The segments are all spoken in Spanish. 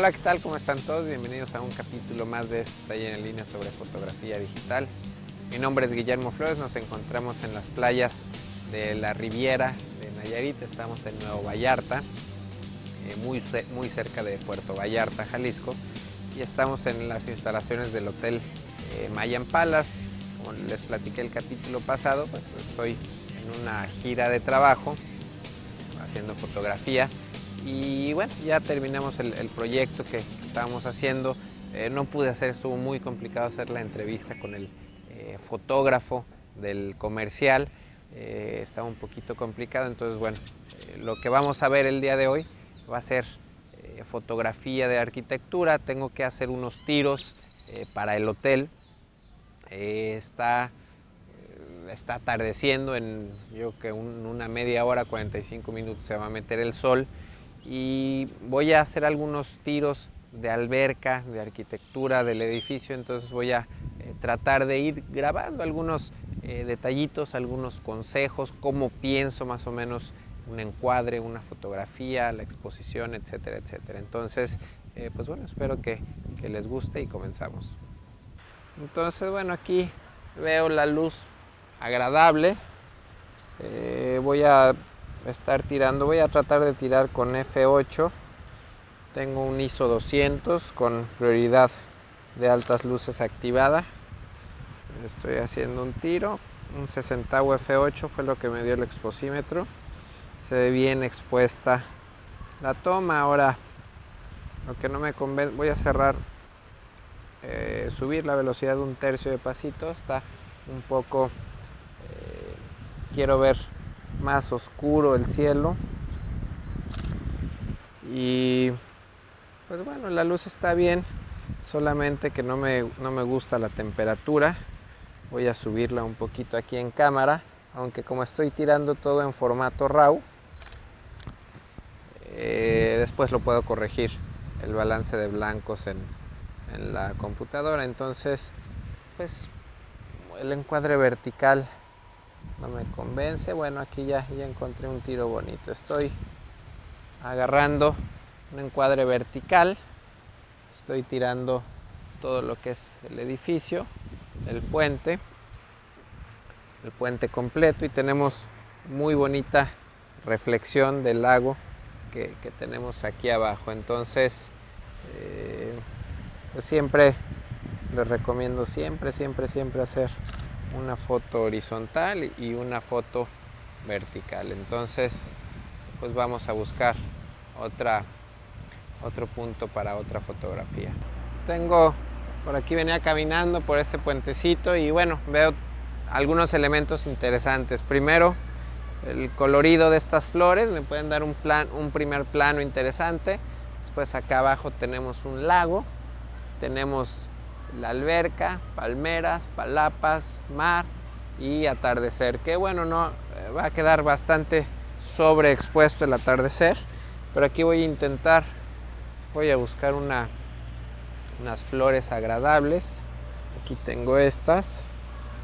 Hola, ¿qué tal? ¿Cómo están todos? Bienvenidos a un capítulo más de este taller en línea sobre fotografía digital. Mi nombre es Guillermo Flores, nos encontramos en las playas de la Riviera de Nayarit, estamos en Nuevo Vallarta, eh, muy, muy cerca de Puerto Vallarta, Jalisco, y estamos en las instalaciones del Hotel eh, Mayan Palace. Como les platiqué el capítulo pasado, pues estoy en una gira de trabajo, haciendo fotografía y bueno, ya terminamos el, proyecto que estábamos haciendo. Eh, no pude hacer, estuvo muy complicado hacer la entrevista con el eh, fotógrafo del comercial. Eh, estaba un poquito complicado, entonces bueno, lo que vamos a ver el día de hoy va a ser fotografía de arquitectura. Tengo que hacer unos tiros para el hotel. está está atardeciendo, en yo que una media hora, 45 minutos se va a meter el sol y voy a hacer algunos tiros de alberca, de arquitectura del edificio, entonces voy a eh, tratar de ir grabando algunos eh, detallitos, algunos consejos, cómo pienso más o menos un encuadre, una fotografía, la exposición, etcétera, etcétera. Entonces, eh, pues bueno, espero que, que les guste y comenzamos. Entonces, bueno, aquí veo la luz agradable. voy a estar tirando. Voy a tratar de tirar con F8. Tengo un ISO 200 con prioridad de altas luces activada. Estoy haciendo un tiro. Un 60 F8 fue lo que me dio el exposímetro. Se ve bien expuesta la toma. Ahora, lo que no me convence, voy a cerrar, eh, subir la velocidad de un tercio de pasito. Está un poco, eh, quiero ver más oscuro el cielo. Y pues bueno, la luz está bien, solamente que no me, no me gusta la temperatura. Voy a subirla un poquito aquí en cámara, aunque como estoy tirando todo en formato RAW, eh, después lo puedo corregir el balance de blancos en, en la computadora. Entonces, pues el encuadre vertical no me convence. Bueno, aquí ya, ya encontré un tiro bonito. Estoy agarrando un encuadre vertical. Estoy tirando todo lo que es el edificio, el puente, el puente completo y tenemos muy bonita reflexión del lago que, tenemos aquí abajo. Entonces, eh, pues siempre les recomiendo siempre, siempre, siempre hacer una foto horizontal y una foto vertical. Entonces, pues vamos a buscar otra, otro punto para otra fotografía. Tengo, por aquí venía caminando por este puentecito y bueno, veo algunos elementos interesantes. Primero, el colorido de estas flores, me pueden dar un, plan, un primer plano interesante. Después acá abajo tenemos un lago, tenemos la alberca, palmeras, palapas, mar y atardecer. Que bueno, no eh, va a quedar bastante sobreexpuesto el atardecer, pero aquí voy a intentar, voy a buscar una, unas flores agradables. Aquí tengo estas,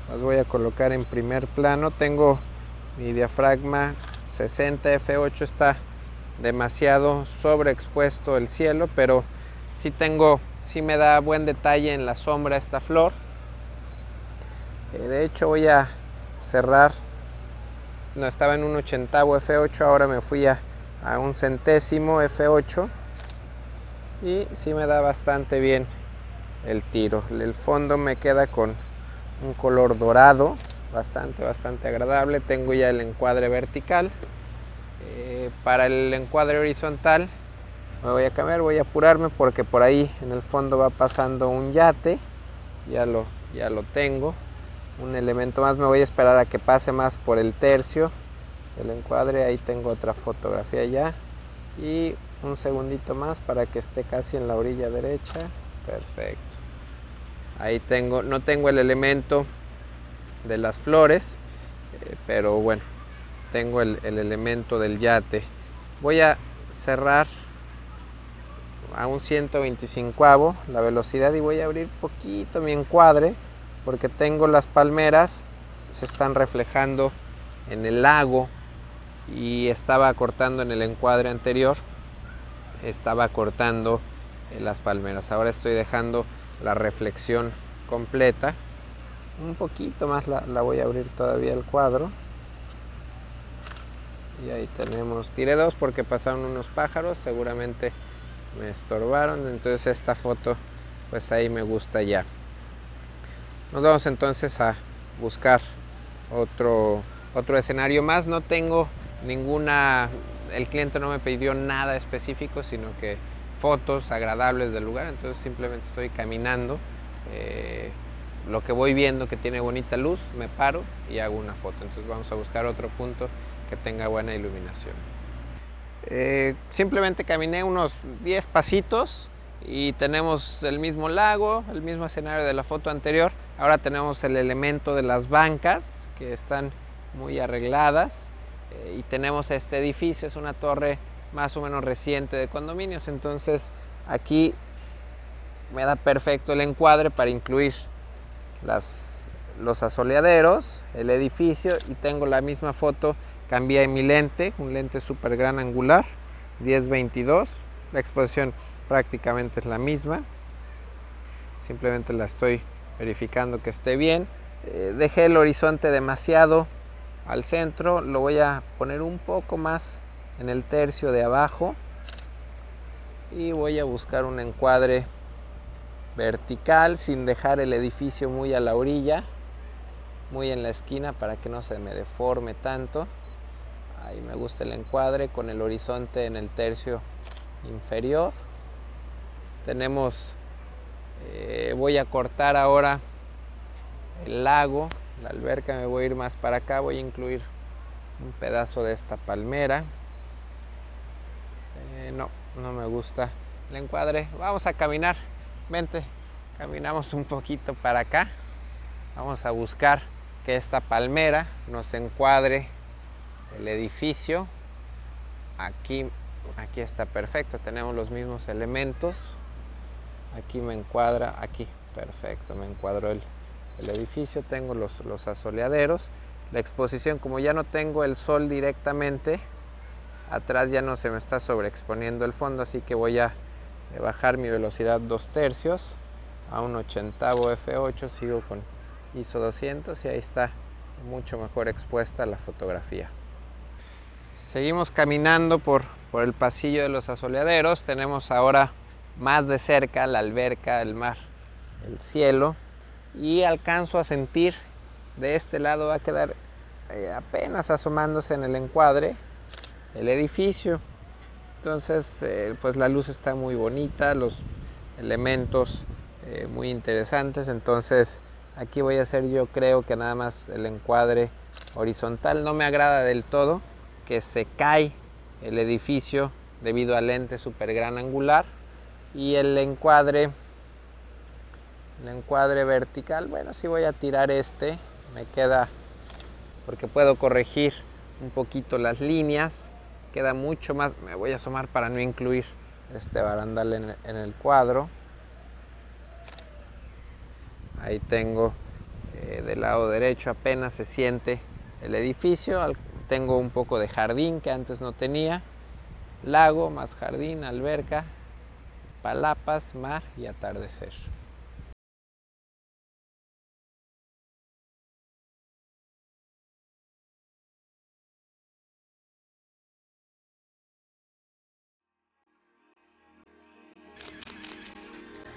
las voy a colocar en primer plano. Tengo mi diafragma 60 f8, está demasiado sobreexpuesto el cielo, pero sí tengo sí me da buen detalle en la sombra esta flor. Eh, de hecho voy a cerrar, no estaba en un ochentavo F8, ahora me fui a, a un centésimo F8 y sí me da bastante bien el tiro. El fondo me queda con un color dorado, bastante, bastante agradable. Tengo ya el encuadre vertical. Eh, para el encuadre horizontal me voy a cambiar, voy a apurarme porque por ahí en el fondo va pasando un yate, ya lo, ya lo tengo, un elemento más, me voy a esperar a que pase más por el tercio del encuadre, ahí tengo otra fotografía ya y un segundito más para que esté casi en la orilla derecha, perfecto. Ahí tengo, no tengo el elemento de las flores, eh, pero bueno, tengo el, el elemento del yate. Voy a cerrar a un 125 la velocidad y voy a abrir poquito mi encuadre porque tengo las palmeras se están reflejando en el lago y estaba cortando en el encuadre anterior estaba cortando las palmeras. Ahora estoy dejando la reflexión completa. Un poquito más la, la voy a abrir todavía el cuadro. Y ahí tenemos, tiré dos porque pasaron unos pájaros, seguramente me estorbaron, entonces esta foto pues ahí me gusta ya. Nos vamos entonces a buscar otro, otro escenario más. No tengo ninguna, el cliente no me pidió nada específico, sino que fotos agradables del lugar, entonces simplemente estoy caminando. Eh, lo que voy viendo que tiene bonita luz, me paro y hago una foto. Entonces vamos a buscar otro punto que tenga buena iluminación. Eh, simplemente caminé unos 10 pasitos y tenemos el mismo lago, el mismo escenario de la foto anterior. Ahora tenemos el elemento de las bancas que están muy arregladas eh, y tenemos este edificio, es una torre más o menos reciente de condominios, entonces aquí me da perfecto el encuadre para incluir los asoleaderos, el edificio y tengo la misma foto cambié mi lente, un lente super gran angular, 10-22. La exposición prácticamente es la misma. Simplemente la estoy verificando que esté bien. Eh, dejé el horizonte demasiado al centro, lo voy a poner un poco más en el tercio de abajo y voy a buscar un encuadre vertical sin dejar el edificio muy a la orilla, muy en la esquina para que no se me deforme tanto. Ahí me gusta el encuadre con el horizonte en el tercio inferior. Tenemos, eh, voy a cortar ahora el lago, la alberca, me voy a ir más para acá, voy a incluir un pedazo de esta palmera. Eh, no, no me gusta el encuadre. Vamos a caminar, vente, caminamos un poquito para acá. Vamos a buscar que esta palmera nos encuadre el edificio. Aquí, aquí está perfecto, tenemos los mismos elementos. Aquí me encuadra, aquí, perfecto, me encuadro el, el edificio, tengo los, los asoleaderos. La exposición, como ya no tengo el sol directamente, atrás ya no se me está sobreexponiendo el fondo, así que voy a bajar mi velocidad dos tercios a un ochentavo F8, sigo con ISO 200 y ahí está mucho mejor expuesta la fotografía. Seguimos caminando por, por el pasillo de los asoleaderos. Tenemos ahora más de cerca la alberca, el mar, el cielo. Y alcanzo a sentir, de este lado va a quedar eh, apenas asomándose en el encuadre el edificio. Entonces, eh, pues la luz está muy bonita, los elementos eh, muy interesantes. Entonces, aquí voy a hacer yo creo que nada más el encuadre horizontal. No me agrada del todo que se cae el edificio debido al lente super gran angular y el encuadre el encuadre vertical. Bueno si voy a tirar este me queda porque puedo corregir un poquito las líneas queda mucho más me voy a asomar para no incluir este barandal en, el cuadro. Ahí tengo eh, del lado derecho apenas se siente el edificio tengo un poco de jardín que antes no tenía, lago más jardín, alberca, palapas, mar y atardecer.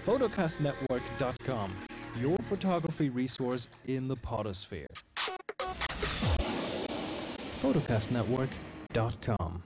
photocastnetwork.com, your photography resource in the potosphere photocastnetwork.com.